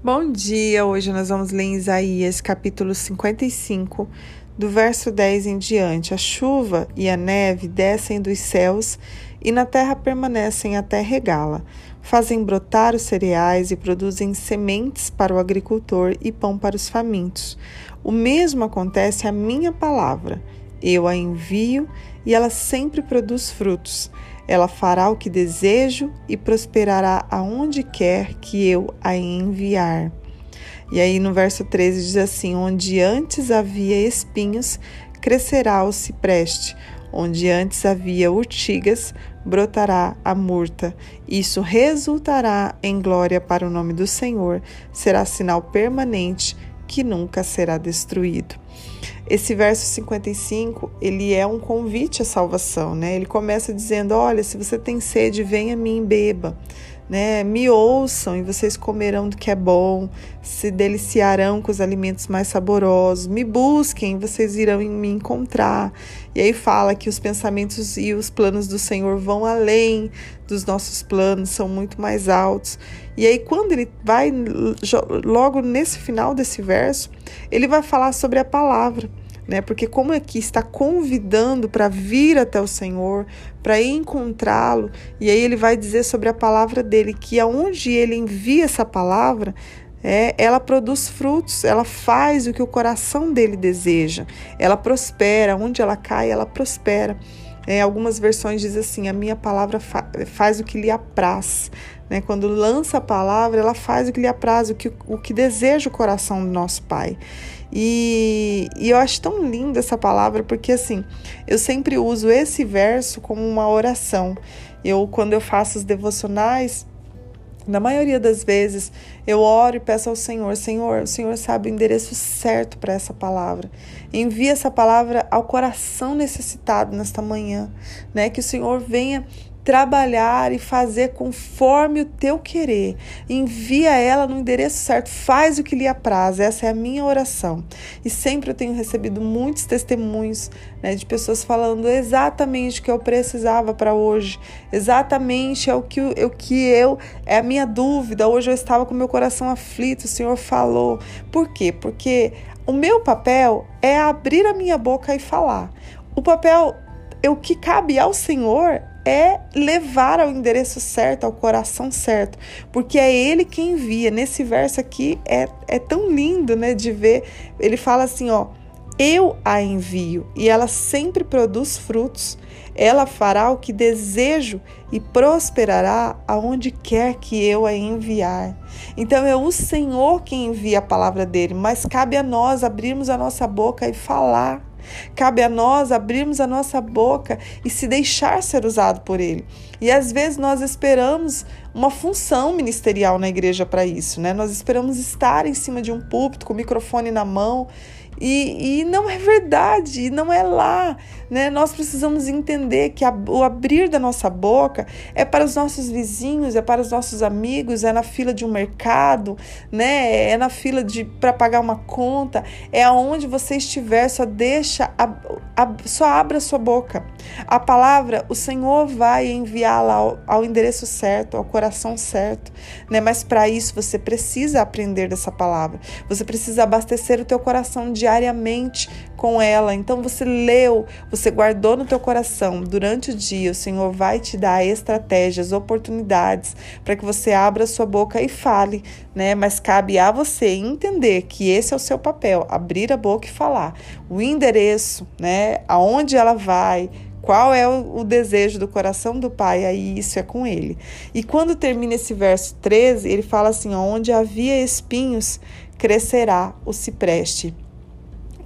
Bom dia! Hoje nós vamos ler em Isaías capítulo 55, do verso 10 em diante. A chuva e a neve descem dos céus e na terra permanecem até regá-la. Fazem brotar os cereais e produzem sementes para o agricultor e pão para os famintos. O mesmo acontece à minha palavra. Eu a envio e ela sempre produz frutos. Ela fará o que desejo e prosperará aonde quer que eu a enviar. E aí no verso 13 diz assim: Onde antes havia espinhos, crescerá o cipreste. Onde antes havia urtigas, brotará a murta. Isso resultará em glória para o nome do Senhor. Será sinal permanente que nunca será destruído. Esse verso 55, ele é um convite à salvação, né? Ele começa dizendo: "Olha, se você tem sede, venha a mim beba" né? Me ouçam e vocês comerão do que é bom, se deliciarão com os alimentos mais saborosos. Me busquem, e vocês irão me encontrar. E aí fala que os pensamentos e os planos do Senhor vão além dos nossos planos, são muito mais altos. E aí quando ele vai logo nesse final desse verso, ele vai falar sobre a palavra né? Porque como aqui está convidando para vir até o Senhor, para encontrá-lo, e aí ele vai dizer sobre a palavra dele que aonde ele envia essa palavra, é, ela produz frutos, ela faz o que o coração dele deseja, ela prospera, onde ela cai, ela prospera. É, algumas versões dizem assim: a minha palavra fa faz o que lhe apraz. Né? Quando lança a palavra, ela faz o que lhe apraz, o que, o que deseja o coração do nosso Pai. E, e eu acho tão linda essa palavra, porque assim, eu sempre uso esse verso como uma oração. Eu, quando eu faço os devocionais, na maioria das vezes, eu oro e peço ao Senhor: Senhor, o Senhor sabe o endereço certo para essa palavra. Envia essa palavra ao coração necessitado nesta manhã, né? Que o Senhor venha trabalhar e fazer conforme o teu querer. Envia ela no endereço certo, faz o que lhe apraz. Essa é a minha oração. E sempre eu tenho recebido muitos testemunhos né, de pessoas falando exatamente o que eu precisava para hoje, exatamente é o que, o que eu, é a minha dúvida. Hoje eu estava com meu coração aflito, o Senhor falou. Por quê? Porque o meu papel é abrir a minha boca e falar. O papel, o que cabe ao Senhor é levar ao endereço certo, ao coração certo, porque é Ele quem envia. Nesse verso aqui é, é tão lindo, né, de ver. Ele fala assim, ó, eu a envio e ela sempre produz frutos. Ela fará o que desejo e prosperará aonde quer que eu a enviar. Então é o Senhor quem envia a palavra dele, mas cabe a nós abrirmos a nossa boca e falar Cabe a nós abrirmos a nossa boca e se deixar ser usado por Ele. E às vezes nós esperamos uma função ministerial na igreja para isso, né? Nós esperamos estar em cima de um púlpito com o microfone na mão e, e não é verdade, não é lá. Né? Nós precisamos entender que a, o abrir da nossa boca é para os nossos vizinhos, é para os nossos amigos, é na fila de um mercado, né? é na fila de para pagar uma conta, é aonde você estiver, só deixa, a, a, só abra a sua boca. A palavra, o Senhor vai enviá-la ao, ao endereço certo, ao coração certo. Né? Mas para isso você precisa aprender dessa palavra, você precisa abastecer o teu coração de diariamente com ela. Então você leu, você guardou no teu coração durante o dia. O Senhor vai te dar estratégias, oportunidades para que você abra sua boca e fale, né? Mas cabe a você entender que esse é o seu papel, abrir a boca e falar. O endereço, né? Aonde ela vai, qual é o, desejo do coração do pai, aí isso é com ele. E quando termina esse verso 13, ele fala assim: onde havia espinhos, crescerá o cipreste.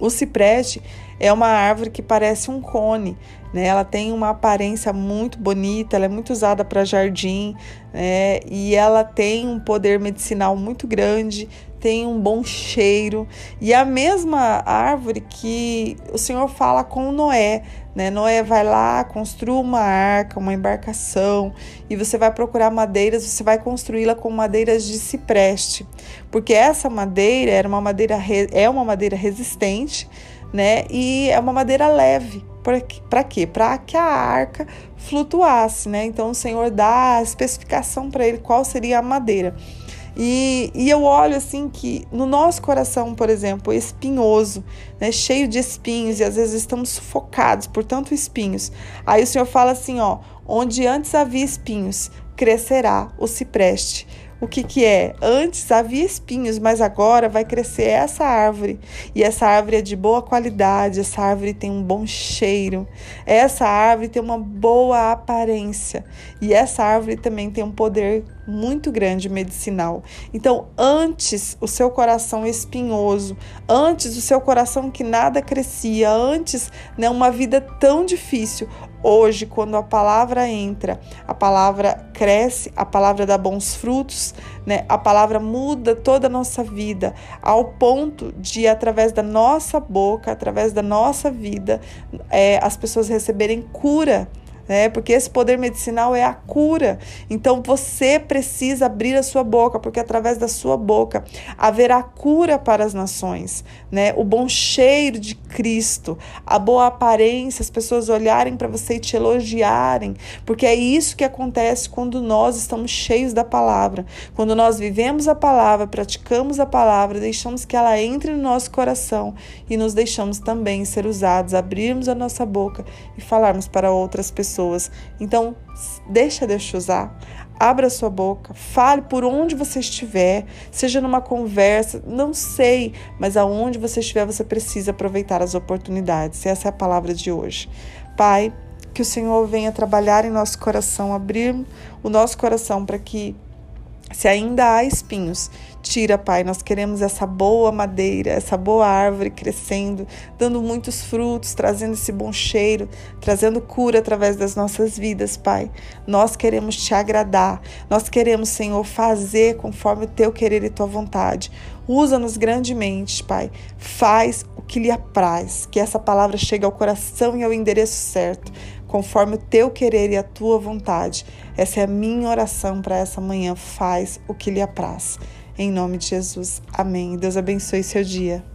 O cipreste é uma árvore que parece um cone, né? Ela tem uma aparência muito bonita, ela é muito usada para jardim, né? E ela tem um poder medicinal muito grande, tem um bom cheiro. E a mesma árvore que o Senhor fala com Noé, né? Noé vai lá, construa uma arca, uma embarcação, e você vai procurar madeiras, você vai construí-la com madeiras de cipreste, porque essa madeira era uma madeira é uma madeira resistente, né? E é uma madeira leve. Para quê? Para que a arca flutuasse, né? Então o Senhor dá a especificação para ele qual seria a madeira. E, e eu olho assim que no nosso coração, por exemplo, espinhoso, né, cheio de espinhos, e às vezes estamos sufocados por tanto espinhos. Aí o Senhor fala assim: ó, onde antes havia espinhos, crescerá o cipreste. O que, que é? Antes havia espinhos, mas agora vai crescer essa árvore. E essa árvore é de boa qualidade, essa árvore tem um bom cheiro, essa árvore tem uma boa aparência. E essa árvore também tem um poder muito grande medicinal. Então, antes o seu coração espinhoso, antes o seu coração que nada crescia, antes né, uma vida tão difícil, hoje, quando a palavra entra, a palavra cresce, a palavra dá bons frutos, né? A palavra muda toda a nossa vida, ao ponto de, através da nossa boca, através da nossa vida, é, as pessoas receberem cura né? Porque esse poder medicinal é a cura. Então você precisa abrir a sua boca, porque através da sua boca haverá cura para as nações, né? O bom cheiro de Cristo, a boa aparência, as pessoas olharem para você e te elogiarem, porque é isso que acontece quando nós estamos cheios da palavra. Quando nós vivemos a palavra, praticamos a palavra, deixamos que ela entre no nosso coração e nos deixamos também ser usados, abrirmos a nossa boca e falarmos para outras pessoas pessoas. Então, deixa Deus te usar. Abra sua boca, fale por onde você estiver, seja numa conversa, não sei, mas aonde você estiver, você precisa aproveitar as oportunidades. Essa é a palavra de hoje. Pai, que o Senhor venha trabalhar em nosso coração, abrir o nosso coração para que se ainda há espinhos, tira, Pai. Nós queremos essa boa madeira, essa boa árvore crescendo, dando muitos frutos, trazendo esse bom cheiro, trazendo cura através das nossas vidas, Pai. Nós queremos te agradar. Nós queremos, Senhor, fazer conforme o teu querer e tua vontade. Usa-nos grandemente, Pai. Faz o que lhe apraz, que essa palavra chegue ao coração e ao endereço certo conforme o teu querer e a tua vontade. Essa é a minha oração para essa manhã. Faz o que lhe apraz. Em nome de Jesus. Amém. Deus abençoe seu dia.